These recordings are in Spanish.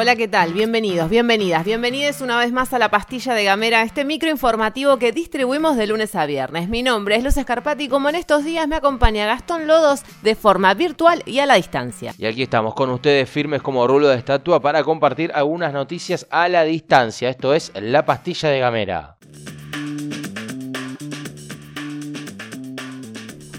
Hola, ¿qué tal? Bienvenidos, bienvenidas, bienvenidos una vez más a la pastilla de Gamera, este micro informativo que distribuimos de lunes a viernes. Mi nombre es Luz Escarpati y como en estos días me acompaña Gastón Lodos de forma virtual y a la distancia. Y aquí estamos con ustedes firmes como rulo de estatua para compartir algunas noticias a la distancia. Esto es la pastilla de Gamera.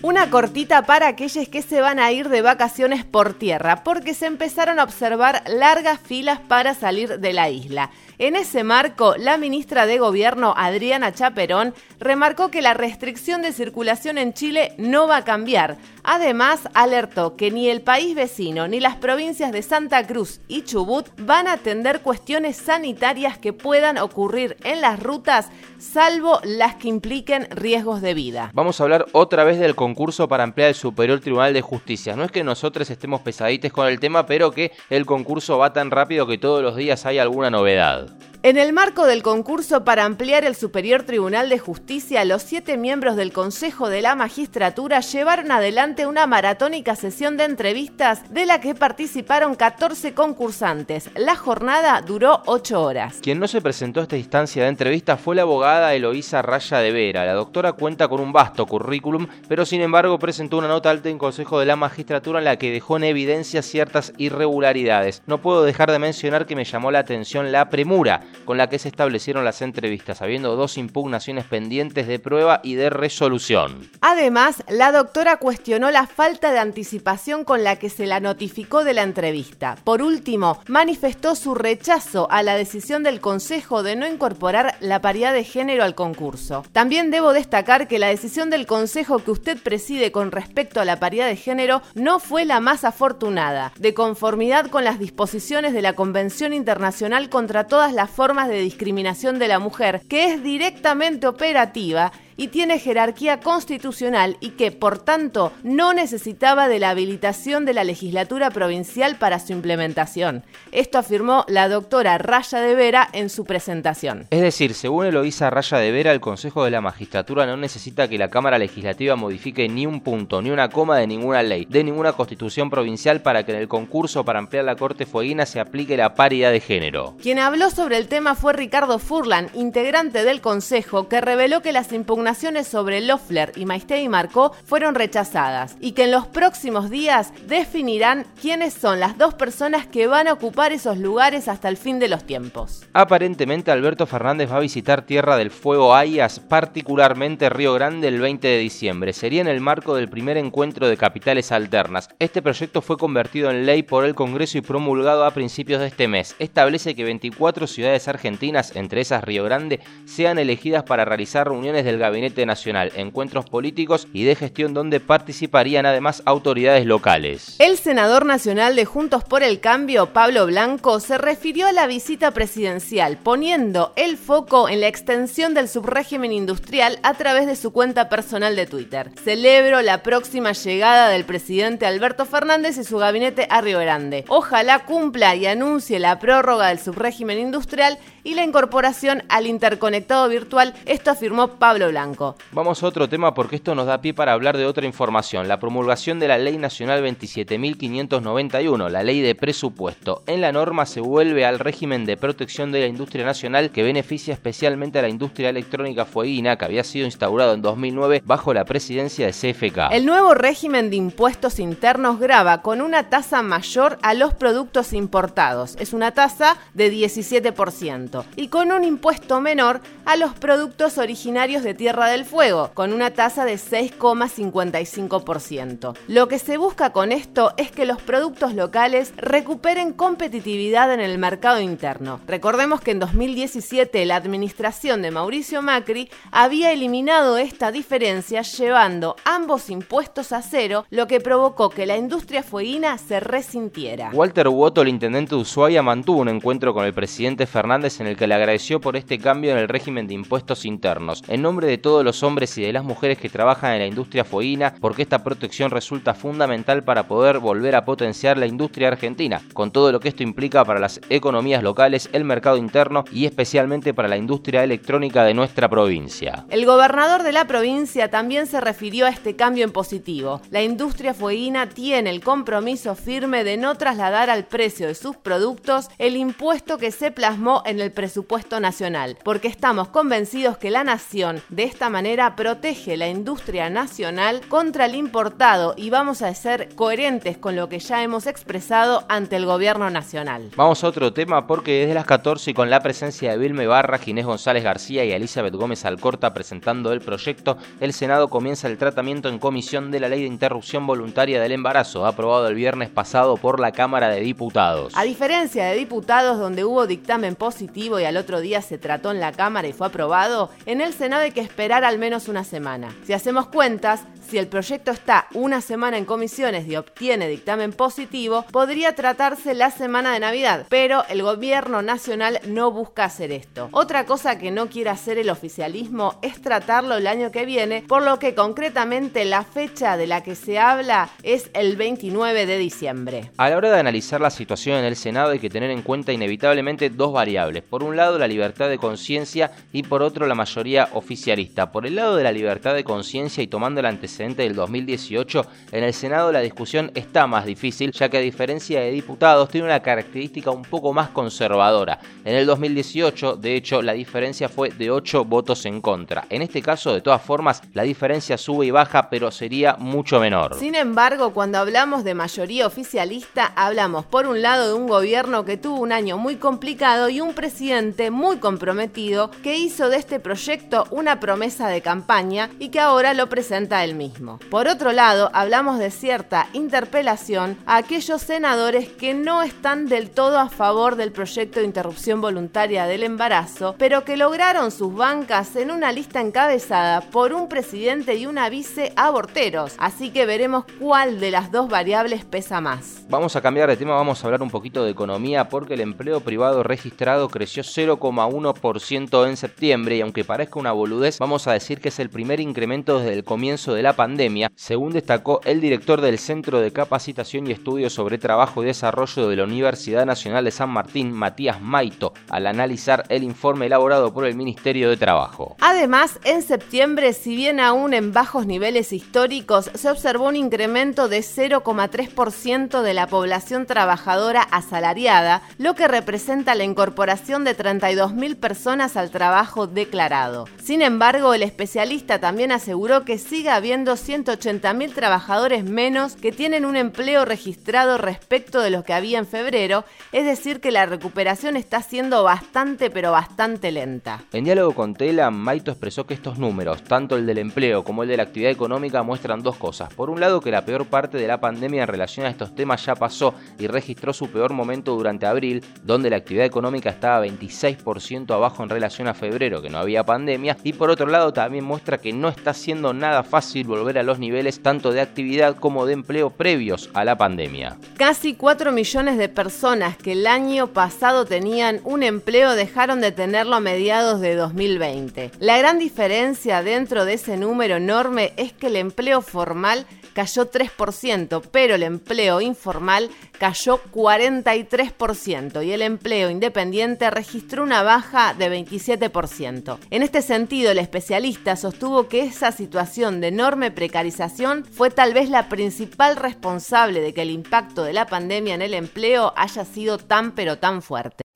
Una cortita para aquellos que se van a ir de vacaciones por tierra, porque se empezaron a observar largas filas para salir de la isla. En ese marco, la ministra de Gobierno, Adriana Chaperón, remarcó que la restricción de circulación en Chile no va a cambiar. Además, alertó que ni el país vecino ni las provincias de Santa Cruz y Chubut van a atender cuestiones sanitarias que puedan ocurrir en las rutas, salvo las que impliquen riesgos de vida. Vamos a hablar otra vez del concurso para ampliar el Superior Tribunal de Justicia. No es que nosotros estemos pesadites con el tema, pero que el concurso va tan rápido que todos los días hay alguna novedad. Ciao. En el marco del concurso para ampliar el Superior Tribunal de Justicia, los siete miembros del Consejo de la Magistratura llevaron adelante una maratónica sesión de entrevistas de la que participaron 14 concursantes. La jornada duró 8 horas. Quien no se presentó a esta instancia de entrevistas fue la abogada Eloísa Raya de Vera. La doctora cuenta con un vasto currículum, pero sin embargo presentó una nota alta en Consejo de la Magistratura en la que dejó en evidencia ciertas irregularidades. No puedo dejar de mencionar que me llamó la atención la premura con la que se establecieron las entrevistas, habiendo dos impugnaciones pendientes de prueba y de resolución. Además, la doctora cuestionó la falta de anticipación con la que se la notificó de la entrevista. Por último, manifestó su rechazo a la decisión del Consejo de no incorporar la paridad de género al concurso. También debo destacar que la decisión del Consejo que usted preside con respecto a la paridad de género no fue la más afortunada, de conformidad con las disposiciones de la Convención Internacional contra todas las formas de discriminación de la mujer, que es directamente operativa y tiene jerarquía constitucional y que, por tanto, no necesitaba de la habilitación de la legislatura provincial para su implementación. Esto afirmó la doctora Raya de Vera en su presentación. Es decir, según Eloísa Raya de Vera, el Consejo de la Magistratura no necesita que la Cámara Legislativa modifique ni un punto, ni una coma de ninguna ley, de ninguna constitución provincial para que en el concurso para ampliar la Corte Fueguina se aplique la paridad de género. Quien habló sobre el tema fue Ricardo Furlan, integrante del Consejo, que reveló que las impugnaciones sobre Loeffler y Maistei Marcó fueron rechazadas y que en los próximos días definirán quiénes son las dos personas que van a ocupar esos lugares hasta el fin de los tiempos. Aparentemente Alberto Fernández va a visitar Tierra del Fuego Ayas, particularmente Río Grande, el 20 de diciembre. Sería en el marco del primer encuentro de capitales alternas. Este proyecto fue convertido en ley por el Congreso y promulgado a principios de este mes. Establece que 24 ciudades argentinas, entre esas Río Grande, sean elegidas para realizar reuniones del gabinete Nacional, encuentros políticos y de gestión donde participarían además autoridades locales. El senador nacional de Juntos por el Cambio, Pablo Blanco, se refirió a la visita presidencial, poniendo el foco en la extensión del subrégimen industrial a través de su cuenta personal de Twitter. Celebro la próxima llegada del presidente Alberto Fernández y su gabinete a Río Grande. Ojalá cumpla y anuncie la prórroga del subrégimen industrial y la incorporación al interconectado virtual, esto afirmó Pablo Blanco. Vamos a otro tema porque esto nos da pie para hablar de otra información, la promulgación de la Ley Nacional 27.591, la Ley de Presupuesto. En la norma se vuelve al régimen de protección de la industria nacional que beneficia especialmente a la industria electrónica fueguina que había sido instaurado en 2009 bajo la presidencia de CFK. El nuevo régimen de impuestos internos grava con una tasa mayor a los productos importados. Es una tasa de 17% y con un impuesto menor a los productos originarios de Tierra del Fuego, con una tasa de 6,55%. Lo que se busca con esto es que los productos locales recuperen competitividad en el mercado interno. Recordemos que en 2017 la administración de Mauricio Macri había eliminado esta diferencia llevando ambos impuestos a cero, lo que provocó que la industria fueguina se resintiera. Walter Woto, el intendente de Ushuaia, mantuvo un encuentro con el presidente Fernández en el que le agradeció por este cambio en el régimen de impuestos internos, en nombre de todos los hombres y de las mujeres que trabajan en la industria fueguina, porque esta protección resulta fundamental para poder volver a potenciar la industria argentina, con todo lo que esto implica para las economías locales, el mercado interno y especialmente para la industria electrónica de nuestra provincia. El gobernador de la provincia también se refirió a este cambio en positivo. La industria fueguina tiene el compromiso firme de no trasladar al precio de sus productos el impuesto que se plasmó en el presupuesto nacional, porque estamos convencidos que la nación de esta manera protege la industria nacional contra el importado y vamos a ser coherentes con lo que ya hemos expresado ante el gobierno nacional. Vamos a otro tema porque desde las 14 y con la presencia de Vilme Barra, Ginés González García y Elizabeth Gómez Alcorta presentando el proyecto, el Senado comienza el tratamiento en comisión de la ley de interrupción voluntaria del embarazo, aprobado el viernes pasado por la Cámara de Diputados. A diferencia de diputados donde hubo dictamen positivo y al otro día se trató en la Cámara y fue aprobado, en el Senado hay que esperar al menos una semana. Si hacemos cuentas, si el proyecto está una semana en comisiones y obtiene dictamen positivo, podría tratarse la semana de Navidad, pero el gobierno nacional no busca hacer esto. Otra cosa que no quiere hacer el oficialismo es tratarlo el año que viene, por lo que concretamente la fecha de la que se habla es el 29 de diciembre. A la hora de analizar la situación en el Senado hay que tener en cuenta inevitablemente dos variables. Por un lado la libertad de conciencia y por otro la mayoría oficialista. Por el lado de la libertad de conciencia y tomando el antecedente del 2018, en el Senado la discusión está más difícil, ya que a diferencia de diputados tiene una característica un poco más conservadora. En el 2018, de hecho, la diferencia fue de 8 votos en contra. En este caso, de todas formas, la diferencia sube y baja, pero sería mucho menor. Sin embargo, cuando hablamos de mayoría oficialista, hablamos por un lado de un gobierno que tuvo un año muy complicado y un presidente muy comprometido que hizo de este proyecto una promesa de campaña y que ahora lo presenta él mismo. Por otro lado, hablamos de cierta interpelación a aquellos senadores que no están del todo a favor del proyecto de interrupción voluntaria del embarazo, pero que lograron sus bancas en una lista encabezada por un presidente y una vice aborteros. Así que veremos cuál de las dos variables pesa más. Vamos a cambiar de tema, vamos a hablar un poquito de economía porque el empleo privado registrado creció 0,1% en septiembre y aunque parezca una boludez, vamos a decir que es el primer incremento desde el comienzo de la pandemia, según destacó el director del Centro de Capacitación y Estudios sobre Trabajo y Desarrollo de la Universidad Nacional de San Martín, Matías Maito, al analizar el informe elaborado por el Ministerio de Trabajo. Además, en septiembre, si bien aún en bajos niveles históricos, se observó un incremento de 0,3% de la población trabajadora asalariada, lo que representa la incorporación de 32.000 personas al trabajo declarado. Sin embargo, el especialista también aseguró que sigue habiendo 180.000 trabajadores menos que tienen un empleo registrado respecto de los que había en febrero, es decir que la recuperación está siendo bastante pero bastante lenta. En diálogo con Tela, Maito expresó que estos números, tanto el del empleo como el de la actividad económica, muestran dos cosas. Por un lado, que la peor parte de la pandemia en relación a estos temas ya pasó y registró su peor momento durante abril, donde la actividad económica estaba 26% abajo en relación a febrero, que no había pandemia, y por otro lado también muestra que no está siendo nada fácil volver a los niveles tanto de actividad como de empleo previos a la pandemia. Casi 4 millones de personas que el año pasado tenían un empleo dejaron de tenerlo a mediados de 2020. La gran diferencia dentro de ese número enorme es que el empleo formal cayó 3%, pero el empleo informal cayó 43% y el empleo independiente registró una baja de 27%. En este sentido, el especialista sostuvo que esa situación de enorme precarización fue tal vez la principal responsable de que el impacto de la pandemia en el empleo haya sido tan pero tan fuerte.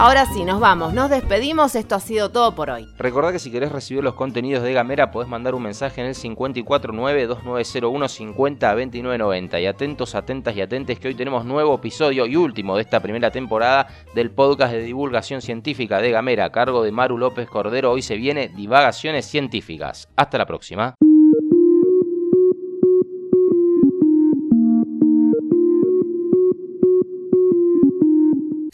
Ahora sí, nos vamos, nos despedimos, esto ha sido todo por hoy. Recordá que si querés recibir los contenidos de Gamera podés mandar un mensaje en el 549-2901-502990 y atentos, atentas y atentes que hoy tenemos nuevo episodio y último de esta primera temporada del podcast de divulgación científica de Gamera a cargo de Maru López Cordero. Hoy se viene Divagaciones Científicas. Hasta la próxima.